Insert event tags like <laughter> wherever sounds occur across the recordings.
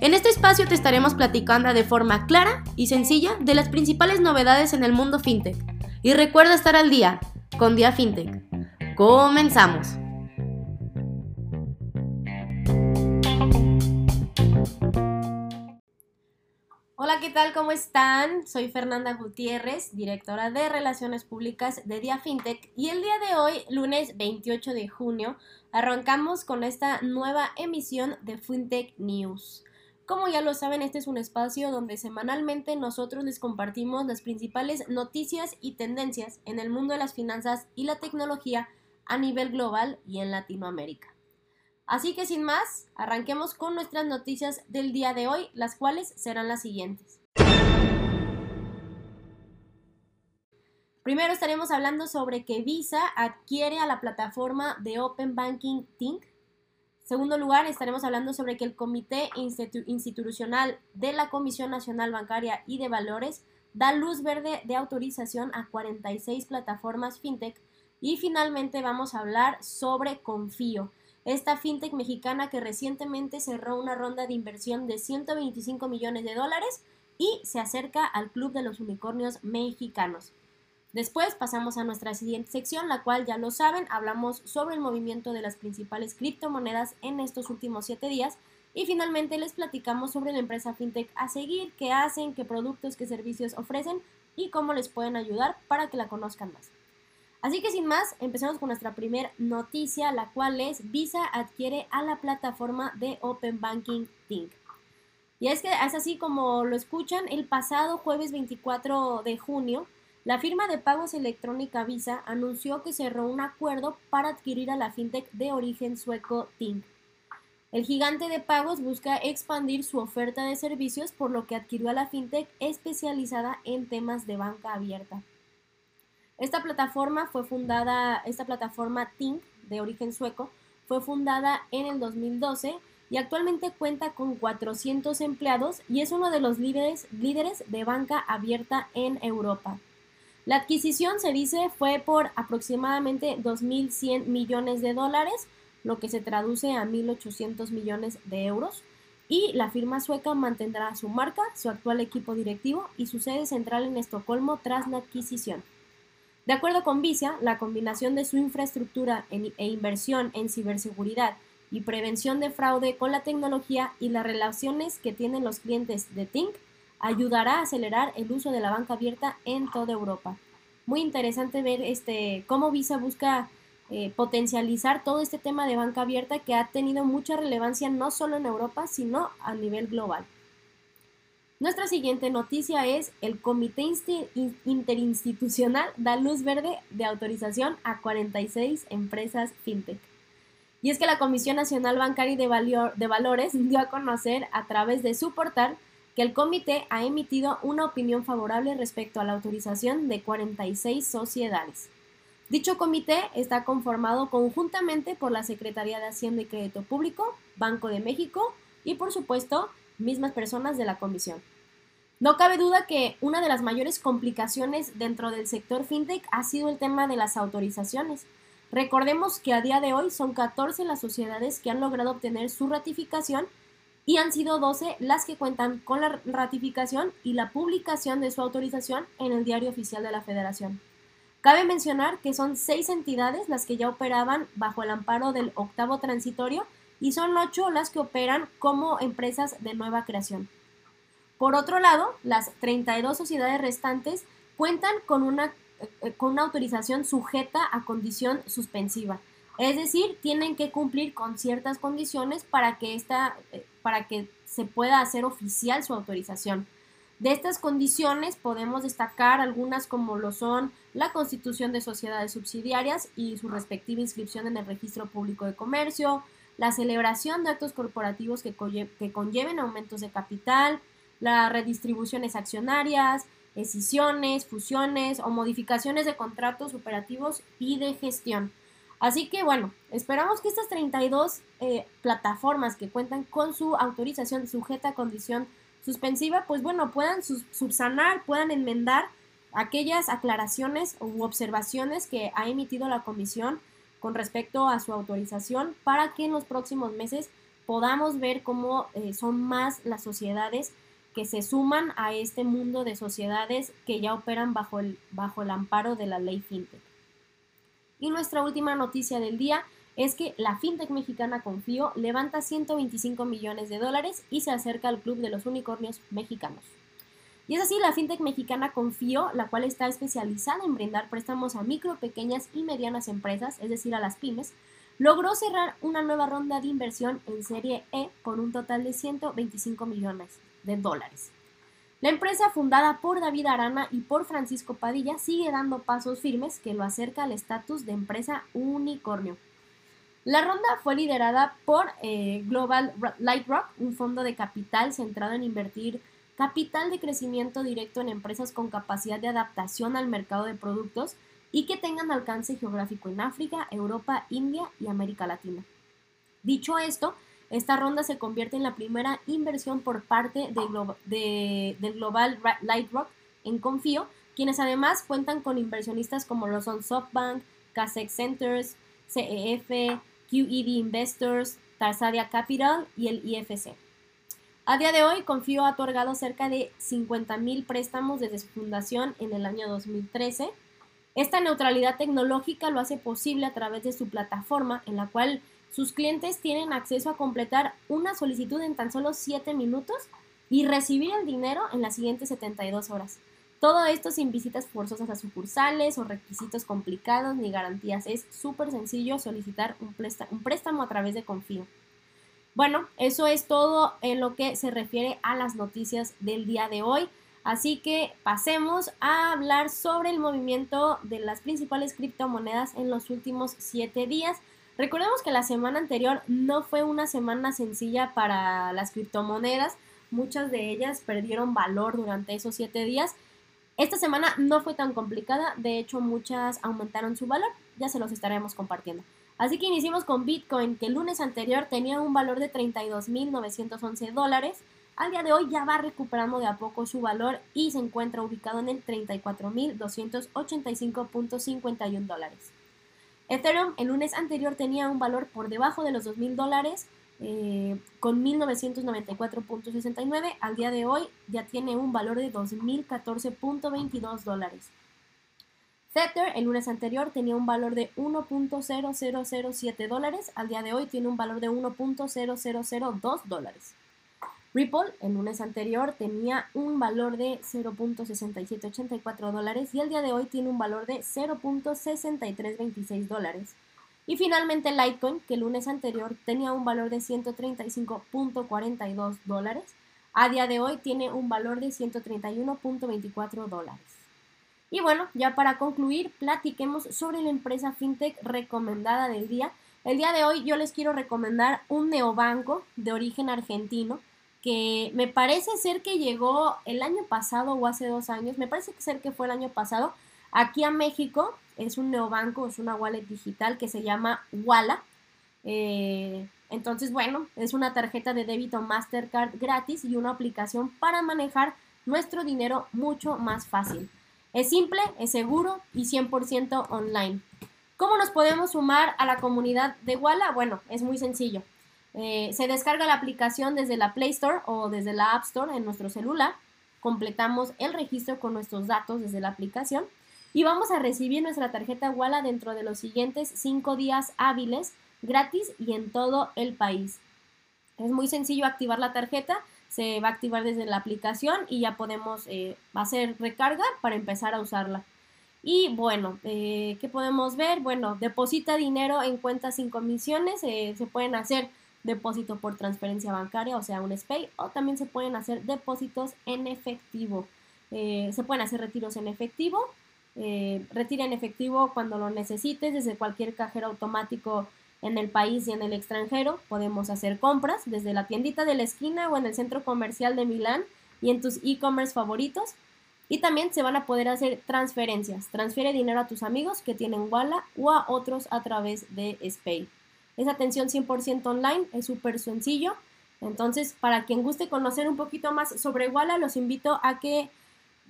En este espacio te estaremos platicando de forma clara y sencilla de las principales novedades en el mundo FinTech. Y recuerda estar al día con Dia FinTech. Comenzamos. Hola, ¿qué tal? ¿Cómo están? Soy Fernanda Gutiérrez, directora de Relaciones Públicas de Dia FinTech y el día de hoy, lunes 28 de junio, arrancamos con esta nueva emisión de FinTech News. Como ya lo saben, este es un espacio donde semanalmente nosotros les compartimos las principales noticias y tendencias en el mundo de las finanzas y la tecnología a nivel global y en Latinoamérica. Así que sin más, arranquemos con nuestras noticias del día de hoy, las cuales serán las siguientes. Primero estaremos hablando sobre que Visa adquiere a la plataforma de Open Banking Think. Segundo lugar, estaremos hablando sobre que el Comité Institucional de la Comisión Nacional Bancaria y de Valores da luz verde de autorización a 46 plataformas fintech. Y finalmente vamos a hablar sobre Confío, esta fintech mexicana que recientemente cerró una ronda de inversión de 125 millones de dólares y se acerca al Club de los Unicornios Mexicanos. Después pasamos a nuestra siguiente sección, la cual ya lo saben, hablamos sobre el movimiento de las principales criptomonedas en estos últimos siete días y finalmente les platicamos sobre la empresa fintech a seguir, qué hacen, qué productos, qué servicios ofrecen y cómo les pueden ayudar para que la conozcan más. Así que sin más, empecemos con nuestra primera noticia, la cual es Visa adquiere a la plataforma de Open Banking Think. Y es que es así como lo escuchan, el pasado jueves 24 de junio, la firma de pagos electrónica Visa anunció que cerró un acuerdo para adquirir a la fintech de origen sueco Think. El gigante de pagos busca expandir su oferta de servicios, por lo que adquirió a la fintech especializada en temas de banca abierta. Esta plataforma fue fundada, esta plataforma de origen sueco, fue fundada en el 2012 y actualmente cuenta con 400 empleados y es uno de los líderes, líderes de banca abierta en Europa. La adquisición, se dice, fue por aproximadamente 2.100 millones de dólares, lo que se traduce a 1.800 millones de euros, y la firma sueca mantendrá su marca, su actual equipo directivo y su sede central en Estocolmo tras la adquisición. De acuerdo con Visa, la combinación de su infraestructura e inversión en ciberseguridad y prevención de fraude con la tecnología y las relaciones que tienen los clientes de Tink ayudará a acelerar el uso de la banca abierta en toda Europa. Muy interesante ver este, cómo Visa busca eh, potencializar todo este tema de banca abierta que ha tenido mucha relevancia no solo en Europa, sino a nivel global. Nuestra siguiente noticia es el Comité Interinstitucional da luz verde de autorización a 46 empresas fintech. Y es que la Comisión Nacional Bancaria de, de Valores <laughs> dio a conocer a través de su portal que el comité ha emitido una opinión favorable respecto a la autorización de 46 sociedades. Dicho comité está conformado conjuntamente por la Secretaría de Hacienda y Crédito Público, Banco de México y, por supuesto, mismas personas de la comisión. No cabe duda que una de las mayores complicaciones dentro del sector fintech ha sido el tema de las autorizaciones. Recordemos que a día de hoy son 14 las sociedades que han logrado obtener su ratificación y han sido 12 las que cuentan con la ratificación y la publicación de su autorización en el Diario Oficial de la Federación. Cabe mencionar que son seis entidades las que ya operaban bajo el amparo del octavo transitorio y son ocho las que operan como empresas de nueva creación. Por otro lado, las 32 sociedades restantes cuentan con una, eh, con una autorización sujeta a condición suspensiva. Es decir, tienen que cumplir con ciertas condiciones para que, esta, eh, para que se pueda hacer oficial su autorización. De estas condiciones podemos destacar algunas como lo son la constitución de sociedades subsidiarias y su respectiva inscripción en el registro público de comercio, la celebración de actos corporativos que, conlleven aumentos de capital, las redistribuciones accionarias, escisiones, fusiones o modificaciones de contratos operativos y de gestión. Así que bueno, esperamos que estas 32 eh, plataformas que cuentan con su autorización sujeta a condición suspensiva, pues bueno, puedan subsanar, puedan enmendar aquellas aclaraciones u observaciones que ha emitido la comisión con respecto a su autorización para que en los próximos meses podamos ver cómo eh, son más las sociedades que se suman a este mundo de sociedades que ya operan bajo el, bajo el amparo de la ley FinTech. Y nuestra última noticia del día es que la fintech mexicana Confío levanta 125 millones de dólares y se acerca al club de los unicornios mexicanos. Y es así, la fintech mexicana Confío, la cual está especializada en brindar préstamos a micro, pequeñas y medianas empresas, es decir, a las pymes, logró cerrar una nueva ronda de inversión en Serie E con un total de 125 millones de dólares. La empresa fundada por David Arana y por Francisco Padilla sigue dando pasos firmes que lo acerca al estatus de empresa unicornio. La ronda fue liderada por eh, Global Lightrock, un fondo de capital centrado en invertir capital de crecimiento directo en empresas con capacidad de adaptación al mercado de productos y que tengan alcance geográfico en África, Europa, India y América Latina. Dicho esto, esta ronda se convierte en la primera inversión por parte de, del Global Lightrock en Confío, quienes además cuentan con inversionistas como lo son SoftBank, Casex Centers, CEF, QED Investors, Tarsadia Capital y el IFC. A día de hoy, Confío ha otorgado cerca de 50.000 préstamos desde su fundación en el año 2013. Esta neutralidad tecnológica lo hace posible a través de su plataforma, en la cual sus clientes tienen acceso a completar una solicitud en tan solo 7 minutos y recibir el dinero en las siguientes 72 horas. Todo esto sin visitas forzosas a sucursales o requisitos complicados ni garantías. Es súper sencillo solicitar un préstamo, a través de Confío. Bueno, eso es todo en lo que se refiere a las noticias del día de hoy. Así que pasemos a hablar sobre el movimiento de las principales criptomonedas en los últimos 7 días. Recordemos que la semana anterior no fue una semana sencilla para las criptomonedas. Muchas de ellas perdieron valor durante esos siete días. Esta semana no fue tan complicada, de hecho muchas aumentaron su valor, ya se los estaremos compartiendo. Así que iniciamos con Bitcoin, que el lunes anterior tenía un valor de 32.911 dólares. Al día de hoy ya va recuperando de a poco su valor y se encuentra ubicado en el 34.285.51 dólares. Ethereum el lunes anterior tenía un valor por debajo de los 2.000 dólares eh, con 1994.69. Al día de hoy ya tiene un valor de 2.014.22 dólares. Tether el lunes anterior tenía un valor de 1.0007 dólares. Al día de hoy tiene un valor de 1.0002 dólares. Ripple el lunes anterior tenía un valor de 0.6784 dólares y el día de hoy tiene un valor de 0.6326 dólares. Y finalmente Litecoin, que el lunes anterior tenía un valor de 135.42 dólares, a día de hoy tiene un valor de 131.24 dólares. Y bueno, ya para concluir, platiquemos sobre la empresa fintech recomendada del día. El día de hoy yo les quiero recomendar un neobanco de origen argentino que me parece ser que llegó el año pasado o hace dos años, me parece ser que fue el año pasado, aquí a México, es un neobanco, es una wallet digital que se llama Walla. Eh, entonces, bueno, es una tarjeta de débito Mastercard gratis y una aplicación para manejar nuestro dinero mucho más fácil. Es simple, es seguro y 100% online. ¿Cómo nos podemos sumar a la comunidad de Walla? Bueno, es muy sencillo. Eh, se descarga la aplicación desde la Play Store o desde la App Store en nuestro celular. Completamos el registro con nuestros datos desde la aplicación y vamos a recibir nuestra tarjeta Walla dentro de los siguientes 5 días hábiles gratis y en todo el país. Es muy sencillo activar la tarjeta, se va a activar desde la aplicación y ya podemos eh, hacer recarga para empezar a usarla. Y bueno, eh, ¿qué podemos ver? Bueno, deposita dinero en cuentas sin comisiones, se pueden hacer depósito por transferencia bancaria, o sea, un SPAY, o también se pueden hacer depósitos en efectivo. Eh, se pueden hacer retiros en efectivo. Eh, retira en efectivo cuando lo necesites desde cualquier cajero automático en el país y en el extranjero. Podemos hacer compras desde la tiendita de la esquina o en el centro comercial de Milán y en tus e-commerce favoritos. Y también se van a poder hacer transferencias. Transfiere dinero a tus amigos que tienen Walla o a otros a través de Spay. Es atención 100% online, es súper sencillo. Entonces, para quien guste conocer un poquito más sobre Walla, los invito a que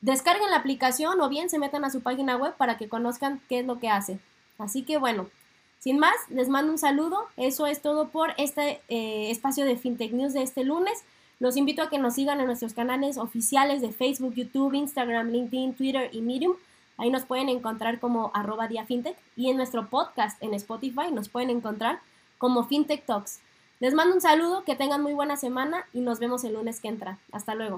descarguen la aplicación o bien se metan a su página web para que conozcan qué es lo que hace. Así que bueno, sin más, les mando un saludo. Eso es todo por este eh, espacio de FinTech News de este lunes. Los invito a que nos sigan en nuestros canales oficiales de Facebook, YouTube, Instagram, LinkedIn, Twitter y Medium. Ahí nos pueden encontrar como arroba diafintech y en nuestro podcast en Spotify nos pueden encontrar como FinTech Talks. Les mando un saludo, que tengan muy buena semana y nos vemos el lunes que entra. Hasta luego.